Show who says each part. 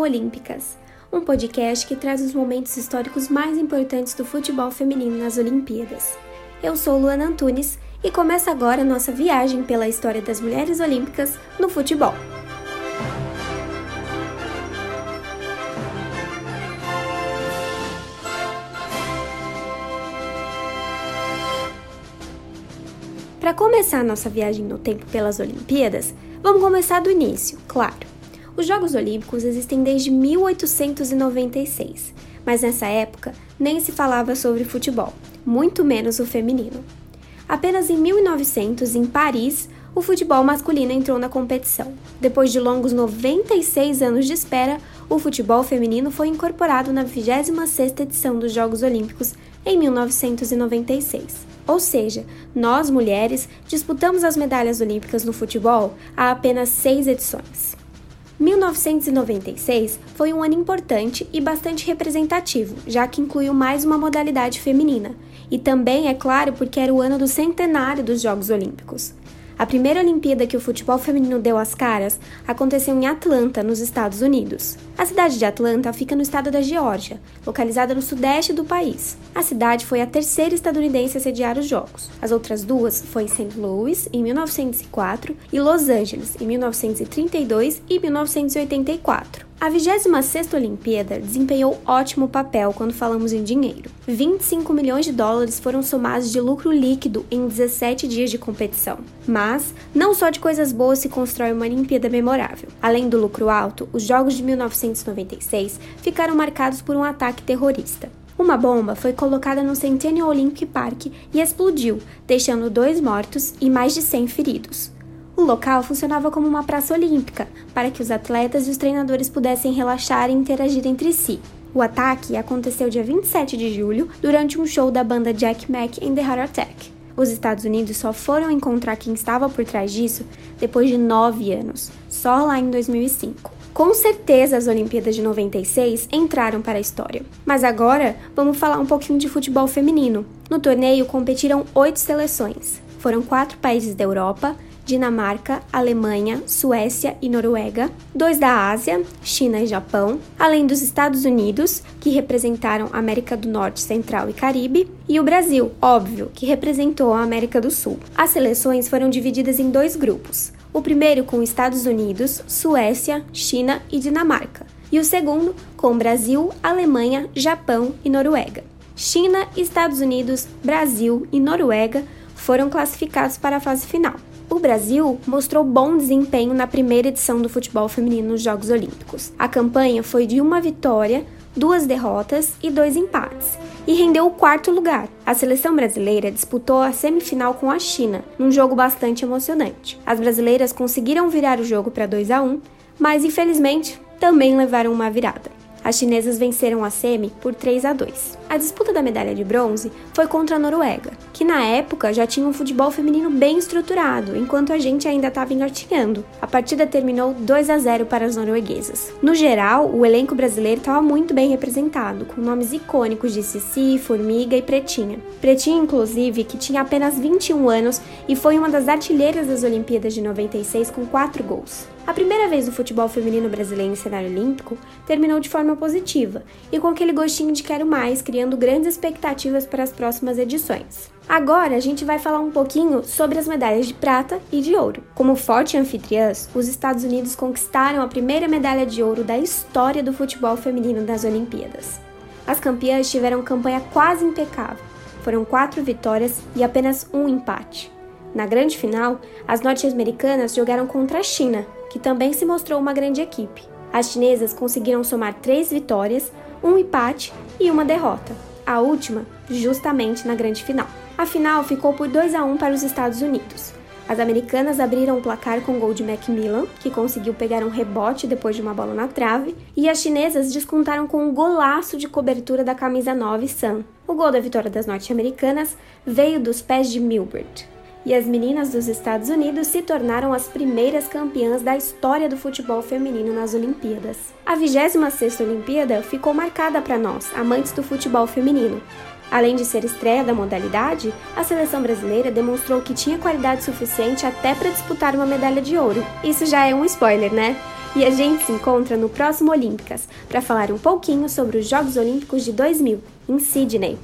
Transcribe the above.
Speaker 1: Olímpicas, um podcast que traz os momentos históricos mais importantes do futebol feminino nas Olimpíadas. Eu sou Luana Antunes e começa agora nossa viagem pela história das mulheres olímpicas no futebol. Para começar nossa viagem no tempo pelas Olimpíadas, vamos começar do início, claro. Os Jogos Olímpicos existem desde 1896, mas nessa época nem se falava sobre futebol, muito menos o feminino. Apenas em 1900, em Paris, o futebol masculino entrou na competição. Depois de longos 96 anos de espera, o futebol feminino foi incorporado na 26ª edição dos Jogos Olímpicos em 1996. Ou seja, nós mulheres disputamos as medalhas olímpicas no futebol há apenas seis edições. 1996 foi um ano importante e bastante representativo, já que incluiu mais uma modalidade feminina, e também, é claro, porque era o ano do centenário dos Jogos Olímpicos. A primeira Olimpíada que o futebol feminino deu as caras aconteceu em Atlanta, nos Estados Unidos. A cidade de Atlanta fica no estado da Geórgia, localizada no sudeste do país. A cidade foi a terceira estadunidense a sediar os Jogos. As outras duas foram St. Louis, em 1904, e Los Angeles, em 1932 e 1984. A 26ª Olimpíada desempenhou ótimo papel quando falamos em dinheiro. 25 milhões de dólares foram somados de lucro líquido em 17 dias de competição. Mas, não só de coisas boas se constrói uma Olimpíada memorável. Além do lucro alto, os Jogos de 1996 ficaram marcados por um ataque terrorista. Uma bomba foi colocada no Centennial Olympic Park e explodiu, deixando dois mortos e mais de 100 feridos. O local funcionava como uma praça olímpica, para que os atletas e os treinadores pudessem relaxar e interagir entre si. O ataque aconteceu dia 27 de julho, durante um show da banda Jack Mack em The Heart Attack. Os Estados Unidos só foram encontrar quem estava por trás disso depois de nove anos, só lá em 2005. Com certeza as Olimpíadas de 96 entraram para a história. Mas agora vamos falar um pouquinho de futebol feminino. No torneio competiram oito seleções. Foram quatro países da Europa, Dinamarca, Alemanha, Suécia e Noruega, dois da Ásia, China e Japão, além dos Estados Unidos, que representaram a América do Norte, Central e Caribe, e o Brasil, óbvio, que representou a América do Sul. As seleções foram divididas em dois grupos. O primeiro com Estados Unidos, Suécia, China e Dinamarca, e o segundo com Brasil, Alemanha, Japão e Noruega. China, Estados Unidos, Brasil e Noruega foram classificados para a fase final. O Brasil mostrou bom desempenho na primeira edição do futebol feminino nos Jogos Olímpicos. A campanha foi de uma vitória, duas derrotas e dois empates, e rendeu o quarto lugar. A seleção brasileira disputou a semifinal com a China, num jogo bastante emocionante. As brasileiras conseguiram virar o jogo para 2 a 1, mas infelizmente também levaram uma virada. As chinesas venceram a semi por 3 a 2. A disputa da medalha de bronze foi contra a Noruega, que na época já tinha um futebol feminino bem estruturado, enquanto a gente ainda estava engatinhando. A partida terminou 2 a 0 para as norueguesas. No geral, o elenco brasileiro estava muito bem representado, com nomes icônicos de Cici, Formiga e Pretinha. Pretinha, inclusive, que tinha apenas 21 anos e foi uma das artilheiras das Olimpíadas de 96 com 4 gols. A primeira vez do futebol feminino brasileiro em cenário olímpico terminou de forma positiva e com aquele gostinho de quero mais, criando grandes expectativas para as próximas edições. Agora a gente vai falar um pouquinho sobre as medalhas de prata e de ouro. Como forte anfitriãs, os Estados Unidos conquistaram a primeira medalha de ouro da história do futebol feminino das Olimpíadas. As campeãs tiveram campanha quase impecável. Foram quatro vitórias e apenas um empate. Na grande final, as norte-americanas jogaram contra a China, que também se mostrou uma grande equipe. As chinesas conseguiram somar três vitórias, um empate e uma derrota, a última justamente na grande final. A final ficou por 2 a 1 para os Estados Unidos. As americanas abriram o placar com gol de Macmillan, que conseguiu pegar um rebote depois de uma bola na trave, e as chinesas descontaram com um golaço de cobertura da camisa 9 Sun. O gol da vitória das norte-americanas veio dos pés de Milbert e as meninas dos Estados Unidos se tornaram as primeiras campeãs da história do futebol feminino nas Olimpíadas. A 26ª Olimpíada ficou marcada para nós, amantes do futebol feminino. Além de ser estreia da modalidade, a seleção brasileira demonstrou que tinha qualidade suficiente até para disputar uma medalha de ouro. Isso já é um spoiler, né? E a gente se encontra no próximo Olímpicas para falar um pouquinho sobre os Jogos Olímpicos de 2000, em Sydney.